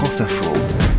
France Info.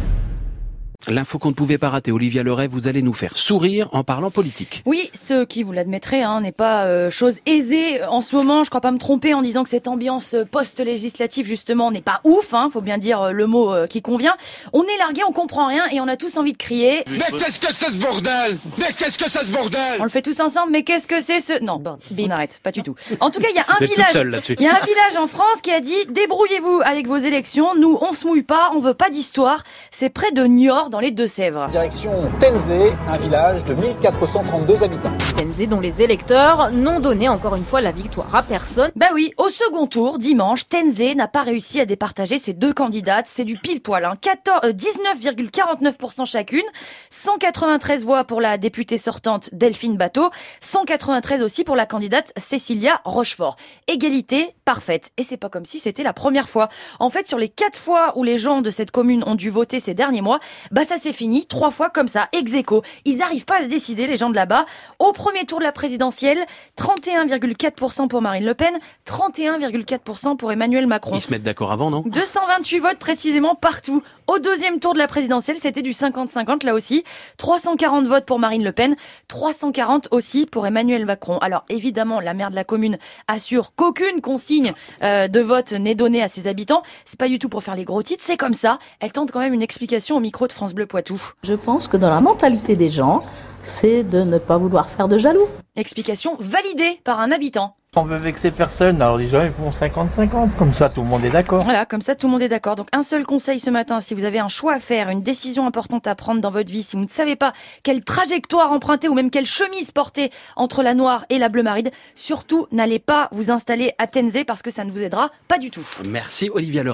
L'info qu'on ne pouvait pas rater, Olivia Leray, vous allez nous faire sourire en parlant politique. Oui, ce qui, vous l'admettrez, hein, n'est pas euh, chose aisée en ce moment. Je crois pas me tromper en disant que cette ambiance post-législative, justement, n'est pas ouf. Hein, faut bien dire euh, le mot euh, qui convient. On est largué, on comprend rien et on a tous envie de crier. Mais qu'est-ce que c'est ce bordel? Mais qu'est-ce que c'est ce bordel? On le fait tous ensemble, mais qu'est-ce que c'est ce... Non, on arrête, pas du tout. En tout cas, il y a un Vous village... Il y a un village en France qui a dit débrouillez-vous avec vos élections. Nous, on se mouille pas, on veut pas d'histoire. C'est près de Niort, dans les Deux-Sèvres. Direction Tenzé, un village de 1432 habitants. Tenzé dont les électeurs n'ont donné encore une fois la victoire à personne. Bah oui, au second tour, dimanche, Tenzé n'a pas réussi à départager ses deux candidates. C'est du pile poil, hein. 14 euh, 19,49% chacune. 193 voix pour la députée sortante Delphine Bateau. 193 aussi pour la candidate Cécilia Rochefort. Égalité parfaite. Et c'est pas comme si c'était la première fois. En fait, sur les quatre fois où les gens de cette commune ont dû voter ces derniers mois, bah ça s'est fini trois fois comme ça, ex aequo. Ils n'arrivent pas à se décider, les gens de là-bas. Au premier tour de la présidentielle, 31,4% pour Marine Le Pen, 31,4% pour Emmanuel Macron. Ils se mettent d'accord avant, non? 228 votes précisément partout. Au deuxième tour de la présidentielle, c'était du 50-50 là aussi. 340 votes pour Marine Le Pen, 340 aussi pour Emmanuel Macron. Alors évidemment, la maire de la commune assure qu'aucune consigne euh, de vote n'est donnée à ses habitants. C'est pas du tout pour faire les gros titres, c'est comme ça. Elle tente quand même une explication au micro de France Bleu Poitou. Je pense que dans la mentalité des gens, c'est de ne pas vouloir faire de jaloux. Explication validée par un habitant. On veut vexer personne, alors déjà ils font 50-50, comme ça tout le monde est d'accord. Voilà, comme ça tout le monde est d'accord. Donc un seul conseil ce matin, si vous avez un choix à faire, une décision importante à prendre dans votre vie, si vous ne savez pas quelle trajectoire emprunter ou même quelle chemise porter entre la noire et la bleu maride, surtout n'allez pas vous installer à Tenzé parce que ça ne vous aidera pas du tout. Merci Olivia Leray.